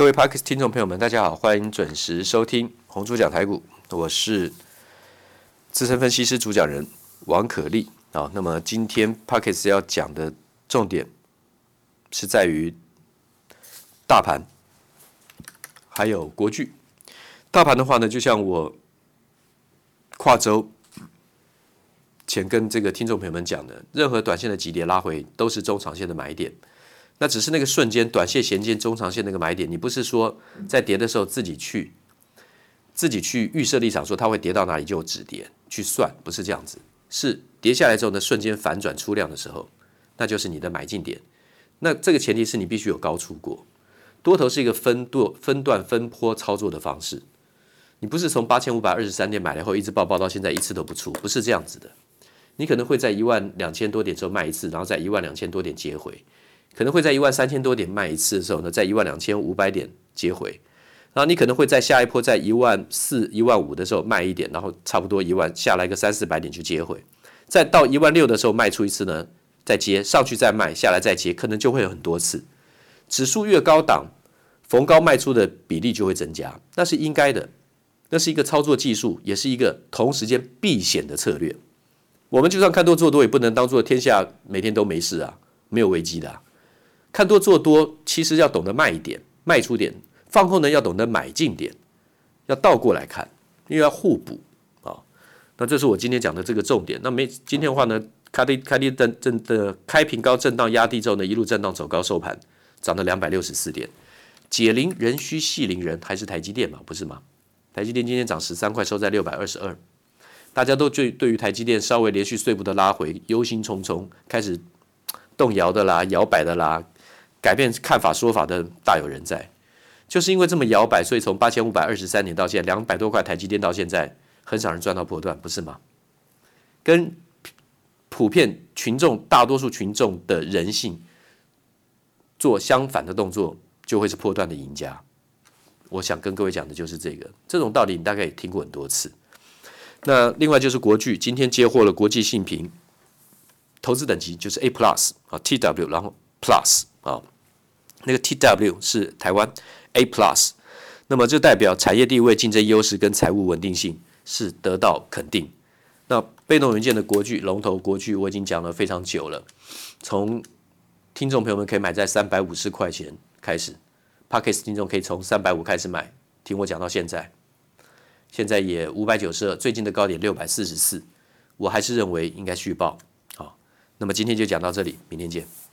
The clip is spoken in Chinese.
各位 Podcast 听众朋友们，大家好，欢迎准时收听红猪讲台股，我是资深分析师主讲人王可立啊。那么今天 Podcast 要讲的重点是在于大盘，还有国巨。大盘的话呢，就像我跨周前跟这个听众朋友们讲的，任何短线的急跌拉回都是中长线的买点。那只是那个瞬间，短线衔接中长线那个买点，你不是说在跌的时候自己去自己去预设立场，说它会跌到哪里就止跌去算，不是这样子。是跌下来之后呢，瞬间反转出量的时候，那就是你的买进点。那这个前提是你必须有高出过。多头是一个分段分段分波操作的方式，你不是从八千五百二十三点买了后一直抱抱到现在一次都不出，不是这样子的。你可能会在一万两千多点之后卖一次，然后在一万两千多点接回。可能会在一万三千多点卖一次的时候呢，在一万两千五百点接回，然后你可能会在下一波在一万四、一万五的时候卖一点，然后差不多一万下来个三四百点去接回，再到一万六的时候卖出一次呢，再接上去再卖，下来再接，可能就会有很多次。指数越高档，逢高卖出的比例就会增加，那是应该的，那是一个操作技术，也是一个同时间避险的策略。我们就算看多做多，也不能当做天下每天都没事啊，没有危机的。看多做多，其实要懂得卖一点，卖出点；放空呢，要懂得买进点，要倒过来看，因为要互补啊。那这是我今天讲的这个重点。那没今天的话呢，开低开低震震的开平高震荡压低之后呢，一路震荡走高收盘，涨了两百六十四点。解铃人须系铃人，还是台积电嘛，不是吗？台积电今天涨十三块，收在六百二十二。大家都对对于台积电稍微连续碎步的拉回，忧心忡忡，开始动摇的啦，摇摆的啦。改变看法说法的大有人在，就是因为这么摇摆，所以从八千五百二十三点到现在两百多块台积电到现在，很少人赚到波段，不是吗？跟普遍群众大多数群众的人性做相反的动作，就会是破段的赢家。我想跟各位讲的就是这个，这种道理你大概也听过很多次。那另外就是国巨今天接获了国际信评投资等级就是 A plus 啊 TW，然后 Plus。啊，那个 TW 是台湾 A Plus，那么就代表产业地位、竞争优势跟财务稳定性是得到肯定。那被动元件的国巨龙头国巨，我已经讲了非常久了，从听众朋友们可以买在三百五十块钱开始，Podcast 听众可以从三百五开始买，听我讲到现在，现在也五百九十二，最近的高点六百四十四，我还是认为应该续报。好，那么今天就讲到这里，明天见。